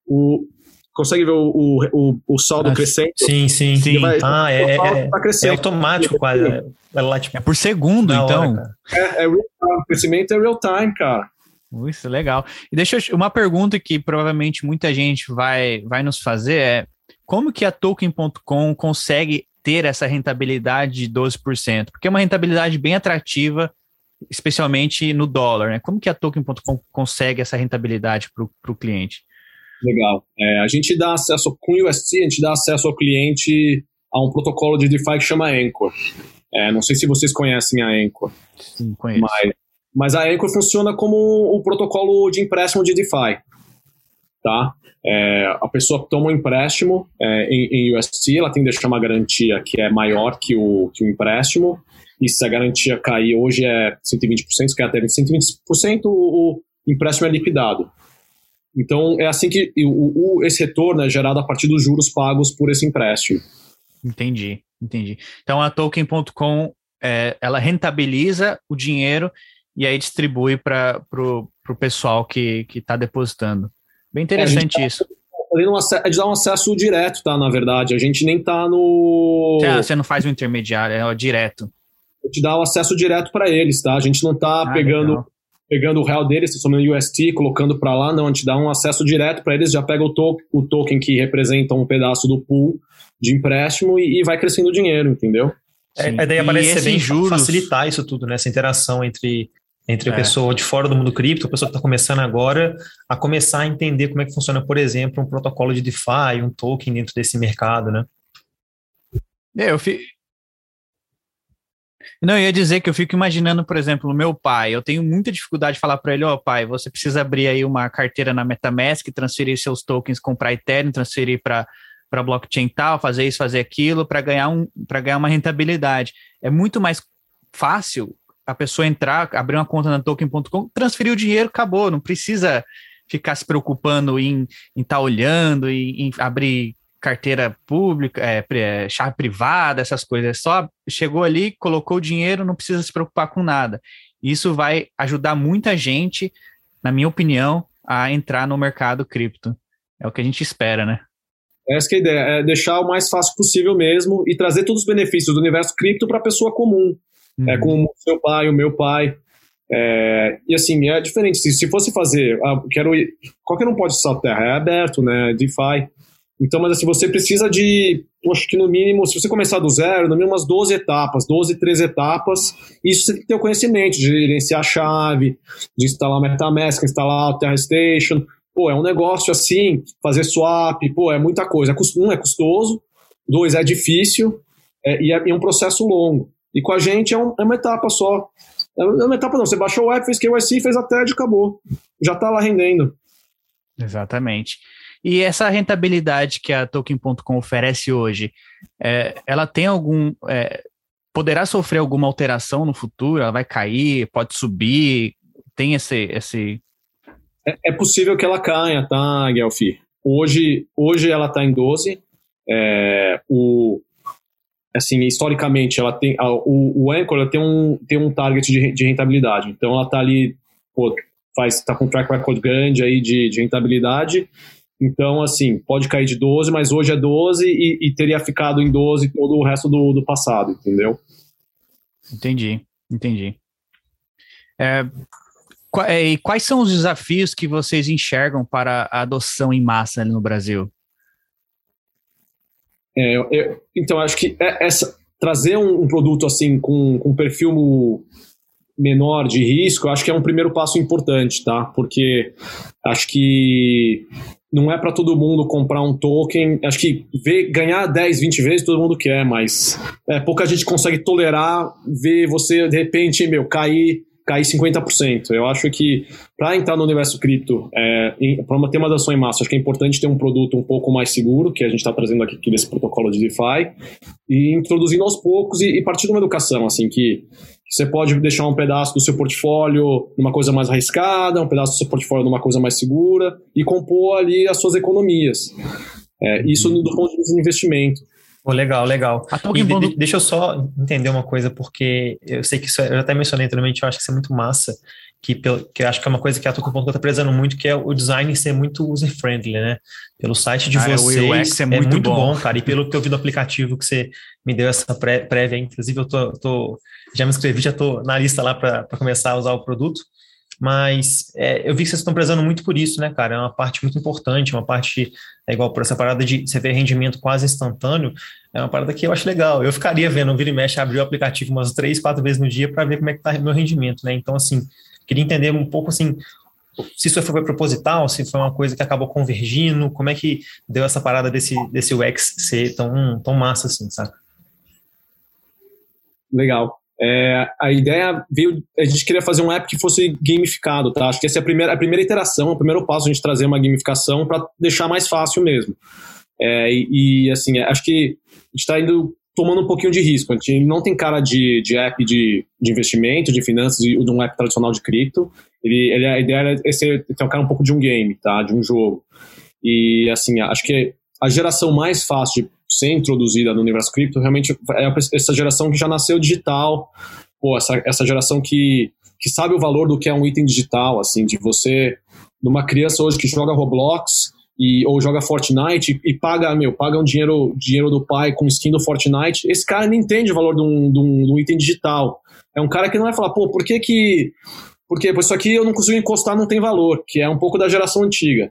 o, consegue ver o, o, o saldo ah, crescente? Sim, sim, sim. Vai, ah, é, é, tá é, automático quase. É, é, tipo, é por segundo, então. Hora, é, é real time. O crescimento é real time, cara. Isso, legal. E deixa eu, uma pergunta que provavelmente muita gente vai, vai nos fazer é como que a Token.com consegue ter essa rentabilidade de 12%? Porque é uma rentabilidade bem atrativa, especialmente no dólar, né? Como que a Token.com consegue essa rentabilidade para o cliente? Legal. É, a gente dá acesso, com o UST, a gente dá acesso ao cliente a um protocolo de DeFi que chama Anchor. É, não sei se vocês conhecem a Anchor. Sim, conheço. Mas, mas a Anchor funciona como o protocolo de empréstimo de DeFi. Tá? É, a pessoa toma um empréstimo é, em, em UST, ela tem que deixar uma garantia que é maior que o, que o empréstimo, e se a garantia cair hoje é 120%, que é até 120%, o, o empréstimo é liquidado. Então, é assim que o, o, esse retorno é gerado a partir dos juros pagos por esse empréstimo. Entendi, entendi. Então, a Token.com, é, ela rentabiliza o dinheiro e aí distribui para o pessoal que está depositando. Bem interessante é, isso. Tá, a gente dá um acesso direto, tá? Na verdade, a gente nem tá no. Ah, você não faz o intermediário, é direto. A gente dá o acesso direto para eles, tá? A gente não tá ah, pegando, pegando o real deles, transformando UST, colocando para lá, não. A gente dá um acesso direto para eles, já pega o, to o token que representa um pedaço do pool de empréstimo e, e vai crescendo o dinheiro, entendeu? É, a ideia parece ser bem juros... facilitar isso tudo, né? Essa interação entre entre a é. pessoa de fora do mundo cripto, a pessoa que está começando agora, a começar a entender como é que funciona, por exemplo, um protocolo de DeFi, um token dentro desse mercado, né? É, eu fi... Não, eu ia dizer que eu fico imaginando, por exemplo, o meu pai. Eu tenho muita dificuldade de falar para ele: Ó, oh, pai, você precisa abrir aí uma carteira na Metamask, transferir seus tokens, comprar Ethereum, transferir para para blockchain tal, fazer isso, fazer aquilo, para ganhar, um, ganhar uma rentabilidade. É muito mais fácil a pessoa entrar, abrir uma conta na token.com, transferir o dinheiro, acabou, não precisa ficar se preocupando em estar tá olhando, em, abrir carteira pública, é, é, chave privada, essas coisas. É só chegou ali, colocou o dinheiro, não precisa se preocupar com nada. Isso vai ajudar muita gente, na minha opinião, a entrar no mercado cripto. É o que a gente espera, né? Essa é a ideia, é deixar o mais fácil possível mesmo e trazer todos os benefícios do universo cripto para a pessoa comum é uhum. é, com o seu pai, o meu pai. É, e assim, é diferente. Se, se fosse fazer, ah, quero ir, qualquer um pode saltar terra, é aberto, né? DeFi. Então, mas assim, você precisa de, acho que no mínimo, se você começar do zero, no mínimo umas 12 etapas, 12, 13 etapas. Isso você tem que ter o conhecimento de gerenciar a chave, de instalar MetaMask, instalar o Terra Station. Pô, é um negócio assim, fazer swap, pô, é muita coisa. É um é custoso, dois é difícil é, e, é, é um processo longo. E com a gente é, um, é uma etapa só. É uma etapa não, você baixou o app, fez KYC, fez a TED, acabou. Já está lá rendendo. Exatamente. E essa rentabilidade que a Token.com oferece hoje, é, ela tem algum. É, poderá sofrer alguma alteração no futuro? Ela vai cair, pode subir? Tem esse. esse... É, é possível que ela caia, tá, Guelfi? Hoje, hoje ela está em 12. É, o, assim, historicamente, ela tem, a, o, o Anchor ela tem, um, tem um target de, de rentabilidade. Então, ela está ali, pô, faz, tá com um track record grande aí de, de rentabilidade. Então, assim, pode cair de 12, mas hoje é 12 e, e teria ficado em 12 todo o resto do, do passado, entendeu? Entendi, entendi. É, é e quais são os desafios que vocês enxergam para a adoção em massa no Brasil? É, eu, então, acho que é, essa, trazer um, um produto assim com, com um perfil menor de risco, acho que é um primeiro passo importante, tá? Porque acho que não é para todo mundo comprar um token. Acho que ver, ganhar 10, 20 vezes todo mundo quer, mas é, pouca gente consegue tolerar ver você, de repente, meu, cair cair 50%. Eu acho que para entrar no universo cripto, é, para ter uma adoção em massa, acho que é importante ter um produto um pouco mais seguro, que a gente está trazendo aqui, aqui nesse protocolo de DeFi, e introduzindo aos poucos e, e partir de uma educação, assim, que você pode deixar um pedaço do seu portfólio numa coisa mais arriscada, um pedaço do seu portfólio numa coisa mais segura e compor ali as suas economias. É, isso do ponto de vista de investimento. Oh, legal, legal. E de, deixa eu só entender uma coisa, porque eu sei que isso, é, eu até mencionei anteriormente, eu acho que isso é muito massa, que, pelo, que eu acho que é uma coisa que a Token.com está prezando muito, que é o design ser muito user-friendly, né? Pelo site de ah, vocês, é muito, é muito bom. bom. cara, e pelo que eu vi do aplicativo que você me deu essa pré, prévia, inclusive eu tô, tô, já me inscrevi, já estou na lista lá para começar a usar o produto, mas é, eu vi que vocês estão prezando muito por isso, né, cara? É uma parte muito importante, uma parte, é igual por essa parada de você ver rendimento quase instantâneo, é uma parada que eu acho legal. Eu ficaria vendo, vira e mexe, abrir o aplicativo umas três, quatro vezes no dia para ver como é que tá meu rendimento, né? Então, assim, queria entender um pouco, assim, se isso foi proposital, se foi uma coisa que acabou convergindo, como é que deu essa parada desse, desse UX ser tão, tão massa assim, sabe? Legal. É, a ideia veio, a gente queria fazer um app que fosse gamificado, tá? Acho que essa é a primeira, a primeira iteração, o primeiro passo a gente trazer uma gamificação para deixar mais fácil mesmo. É, e, e, assim, acho que a gente está indo tomando um pouquinho de risco. A gente não tem cara de, de app de, de investimento, de finanças, de, de um app tradicional de cripto. Ele, ele, a ideia é ser, ter um cara um pouco de um game, tá? De um jogo. E assim, acho que a geração mais fácil de ser introduzida no universo cripto realmente é essa geração que já nasceu digital, pô, essa, essa geração que, que sabe o valor do que é um item digital, assim, de você, de uma criança hoje que joga Roblox e, ou joga Fortnite e, e paga, meu, paga um dinheiro, dinheiro do pai com skin do Fortnite, esse cara não entende o valor de um, de um, de um item digital. É um cara que não vai falar, pô, por que que porque isso aqui eu não consigo encostar, não tem valor, que é um pouco da geração antiga.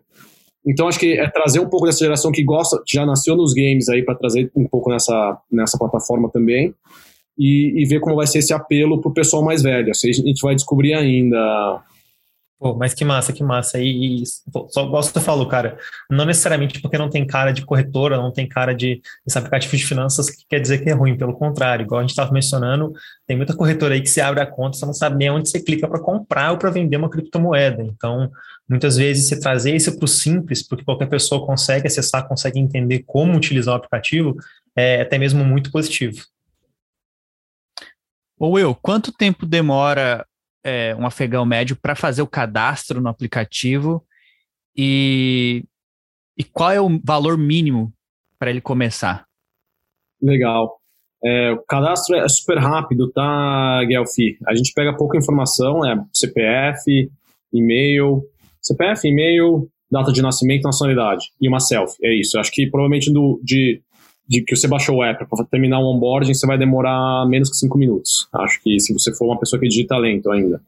Então acho que é trazer um pouco dessa geração que gosta, que já nasceu nos games aí para trazer um pouco nessa, nessa plataforma também e, e ver como vai ser esse apelo para o pessoal mais velho. Assim, a gente vai descobrir ainda. Pô, mas que massa, que massa. E, e só gosto que você falou, cara, não necessariamente porque não tem cara de corretora, não tem cara de esse aplicativo de finanças que quer dizer que é ruim, pelo contrário, igual a gente estava mencionando, tem muita corretora aí que se abre a conta, você não sabe nem onde você clica para comprar ou para vender uma criptomoeda. Então, Muitas vezes, você trazer isso para o simples, porque qualquer pessoa consegue acessar, consegue entender como utilizar o aplicativo, é até mesmo muito positivo. Ô Will, quanto tempo demora é, um afegão médio para fazer o cadastro no aplicativo e, e qual é o valor mínimo para ele começar? Legal. É, o cadastro é super rápido, tá, Guelfi? A gente pega pouca informação, é CPF, e-mail, CPF, e-mail, data de nascimento, nacionalidade e uma selfie. É isso. Eu acho que provavelmente do, de, de que você baixou o app para terminar o onboarding, você vai demorar menos que cinco minutos. Acho que se você for uma pessoa que digita lento ainda.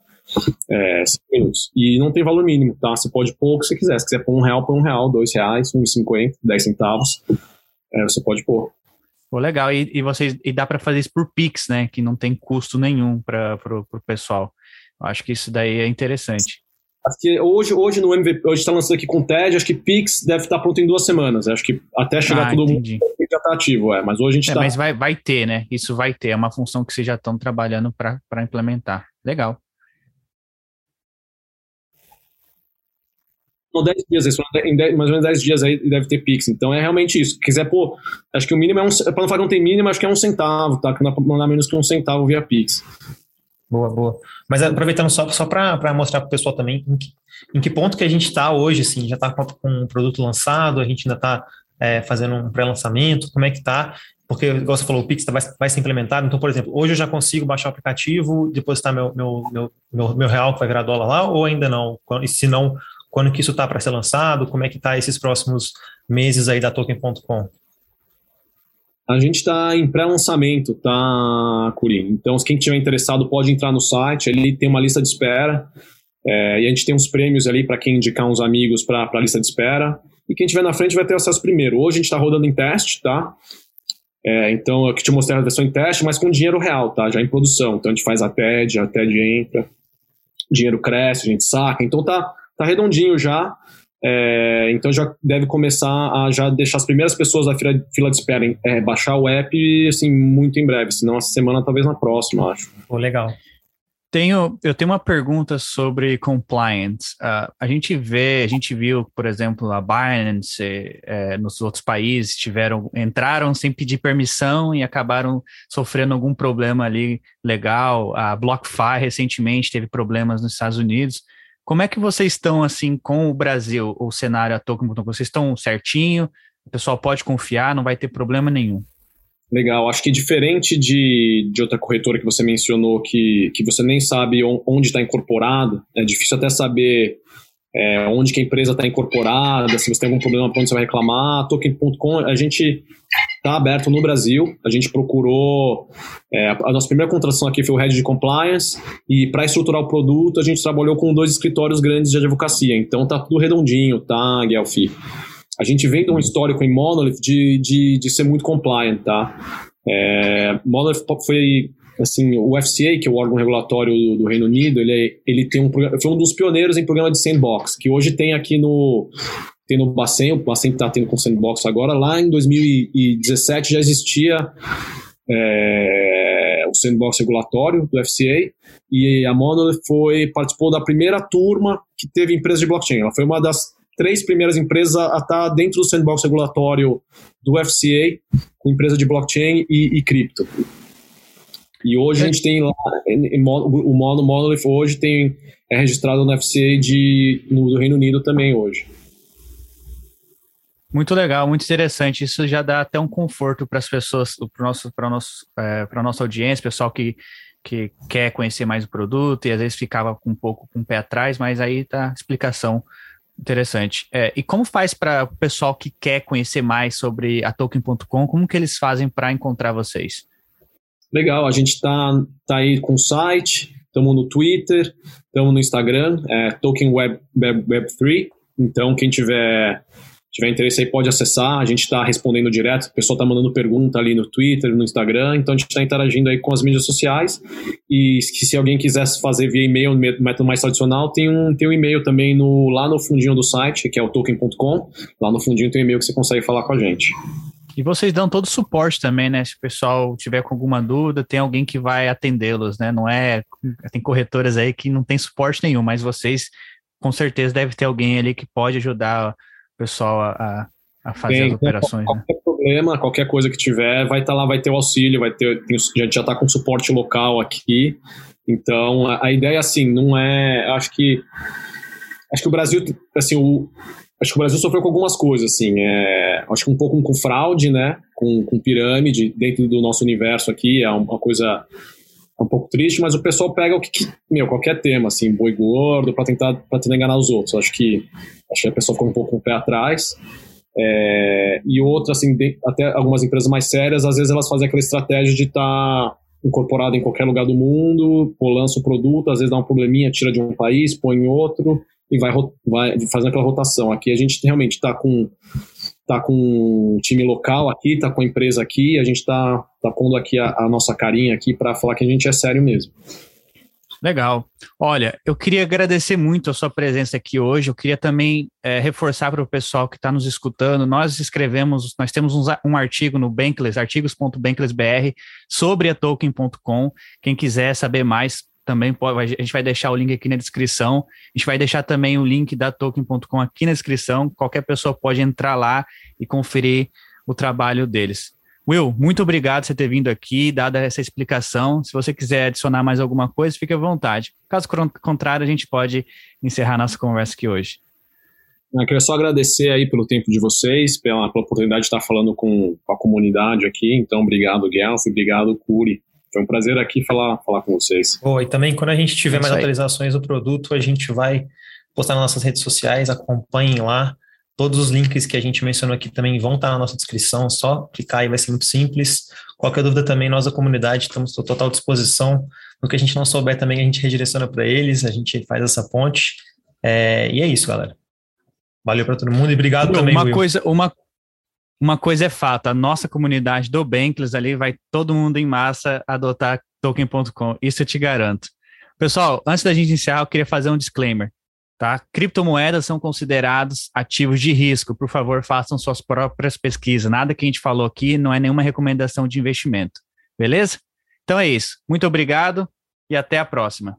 É, cinco minutos. E não tem valor mínimo, tá? Você pode pôr o que você quiser. Se quiser pôr um real, põe um real, dois reais, um e cinquenta, dez centavos. É, você pode pôr. Pô, legal. E, e, vocês, e dá para fazer isso por Pix, né? Que não tem custo nenhum para o pessoal. Eu acho que isso daí é interessante. Acho que hoje, hoje no MVP, hoje está lançando aqui com o TED, acho que Pix deve estar pronto em duas semanas. Acho que até chegar ah, todo entendi. mundo já está ativo, é. Mas hoje a gente está. É, mas vai, vai ter, né? Isso vai ter. É uma função que vocês já estão trabalhando para implementar. Legal. Não, 10 dias, em 10, mais ou menos 10 dias aí deve ter Pix. Então é realmente isso. Se quiser, pô, acho que o mínimo é um. Para não falar que não tem mínimo, acho que é um centavo, tá? Que não dá mandar menos que um centavo via Pix. Boa, boa. Mas aproveitando só, só para mostrar para o pessoal também em que, em que ponto que a gente está hoje, assim, já está com, um produto lançado, a gente ainda está é, fazendo um pré-lançamento, como é que está? Porque, igual você falou, o Pix vai, vai ser implementado, então, por exemplo, hoje eu já consigo baixar o aplicativo, depositar meu, meu, meu, meu, meu real que vai virar dólar lá, ou ainda não? E se não, quando que isso está para ser lançado? Como é que está esses próximos meses aí da Token.com? A gente está em pré-lançamento, tá, Curim? Então, quem tiver interessado pode entrar no site, ele tem uma lista de espera, é, e a gente tem uns prêmios ali para quem indicar uns amigos para a lista de espera. E quem tiver na frente vai ter acesso primeiro. Hoje a gente está rodando em teste, tá? É, então, eu te mostrei a versão em teste, mas com dinheiro real, tá? Já em produção. Então, a gente faz a TED, a TED entra, dinheiro cresce, a gente saca. Então, tá, tá redondinho já. É, então já deve começar a já deixar as primeiras pessoas da fila, fila de espera é, baixar o app assim muito em breve, senão essa semana talvez na próxima, acho. Oh, legal. Tenho, eu tenho uma pergunta sobre compliance. Uh, a gente vê, a gente viu, por exemplo, a Binance é, nos outros países tiveram, entraram sem pedir permissão e acabaram sofrendo algum problema ali legal. A BlockFi recentemente teve problemas nos Estados Unidos. Como é que vocês estão assim com o Brasil, o cenário a token? Vocês estão certinho? O pessoal pode confiar, não vai ter problema nenhum. Legal, acho que diferente de, de outra corretora que você mencionou, que, que você nem sabe onde está incorporado, é difícil até saber é, onde que a empresa está incorporada, se você tem algum problema para onde você vai reclamar. Token.com, a gente está aberto no Brasil, a gente procurou, é, a nossa primeira contratação aqui foi o Head de Compliance, e para estruturar o produto a gente trabalhou com dois escritórios grandes de advocacia, então tá tudo redondinho, tá, Guelfi? A gente vem de um histórico em Monolith de, de, de ser muito compliant, tá? É, Monolith foi assim, o FCA, que é o órgão regulatório do, do Reino Unido, ele, é, ele tem um foi um dos pioneiros em programa de sandbox, que hoje tem aqui no tem no Bacen, o Bacen está tendo com sandbox agora, lá em 2017 já existia é, o sandbox regulatório do FCA e a Monolith foi, participou da primeira turma que teve empresa de blockchain. Ela foi uma das três primeiras empresas a estar dentro do sandbox regulatório do FCA, com empresa de blockchain e, e cripto. E hoje a gente tem lá, o Mono Monolith hoje tem, é registrado no FCA de, no, do Reino Unido também hoje. Muito legal, muito interessante. Isso já dá até um conforto para as pessoas, para nosso, para nosso, é, para nossa audiência, pessoal que que quer conhecer mais o produto e às vezes ficava um pouco com o pé atrás, mas aí tá a explicação interessante. É, e como faz para o pessoal que quer conhecer mais sobre a Token.com, como que eles fazem para encontrar vocês? Legal, a gente está tá aí com o site, estamos no Twitter, estamos no Instagram, é Token Web, Web, Web 3. Então, quem tiver tiver interesse aí pode acessar, a gente está respondendo direto, o pessoal está mandando pergunta ali no Twitter, no Instagram, então a gente está interagindo aí com as mídias sociais e se alguém quisesse fazer via e-mail, método mais tradicional, tem um, tem um e-mail também no, lá no fundinho do site, que é o token.com, lá no fundinho tem um e-mail que você consegue falar com a gente. E vocês dão todo o suporte também, né? Se o pessoal tiver com alguma dúvida, tem alguém que vai atendê-los, né? Não é. Tem corretoras aí que não tem suporte nenhum, mas vocês com certeza deve ter alguém ali que pode ajudar o pessoal a, a fazer tem, as operações. Qualquer né? problema, qualquer coisa que tiver, vai estar tá lá, vai ter o auxílio, vai ter. Tem, a gente já está com suporte local aqui. Então, a, a ideia, assim, não é. Acho que. Acho que o Brasil, assim, o, acho que o Brasil sofreu com algumas coisas, assim, é, acho que um pouco com fraude, né, com, com pirâmide dentro do nosso universo aqui, é uma coisa um pouco triste, mas o pessoal pega o que, que meu, qualquer tema, assim, boi gordo, para tentar, pra tentar enganar os outros. Acho que, acho que a pessoa ficou um pouco com o pé atrás. É, e outra, assim, de, até algumas empresas mais sérias, às vezes elas fazem aquela estratégia de estar tá incorporado em qualquer lugar do mundo, pô, lança o produto, às vezes dá um probleminha, tira de um país, põe em outro, e vai, vai fazendo aquela rotação. Aqui a gente realmente está com tá com um time local aqui, está com a empresa aqui, a gente está tá pondo aqui a, a nossa carinha aqui para falar que a gente é sério mesmo. Legal. Olha, eu queria agradecer muito a sua presença aqui hoje. Eu queria também é, reforçar para o pessoal que está nos escutando. Nós escrevemos, nós temos um, um artigo no Bankless, artigos.bankless.br, sobre a Token.com. Quem quiser saber mais, também pode, a gente vai deixar o link aqui na descrição. A gente vai deixar também o link da token.com aqui na descrição. Qualquer pessoa pode entrar lá e conferir o trabalho deles. Will, muito obrigado por você ter vindo aqui, dada essa explicação. Se você quiser adicionar mais alguma coisa, fique à vontade. Caso contrário, a gente pode encerrar nossa conversa aqui hoje. Eu queria só agradecer aí pelo tempo de vocês, pela, pela oportunidade de estar falando com, com a comunidade aqui. Então, obrigado, Guelph, obrigado, Curi, foi um prazer aqui falar, falar com vocês. Oh, e também quando a gente tiver mais atualizações do produto, a gente vai postar nas nossas redes sociais, acompanhem lá. Todos os links que a gente mencionou aqui também vão estar na nossa descrição, só clicar e vai ser muito simples. Qualquer dúvida também, nós da comunidade estamos à total disposição. No que a gente não souber também, a gente redireciona para eles, a gente faz essa ponte. É, e é isso, galera. Valeu para todo mundo e obrigado também. Uma Will. coisa, uma, uma coisa é fato, a nossa comunidade do Bankless ali vai todo mundo em massa adotar token.com, isso eu te garanto. Pessoal, antes da gente encerrar, eu queria fazer um disclaimer. tá? Criptomoedas são considerados ativos de risco. Por favor, façam suas próprias pesquisas. Nada que a gente falou aqui não é nenhuma recomendação de investimento. Beleza? Então é isso. Muito obrigado e até a próxima.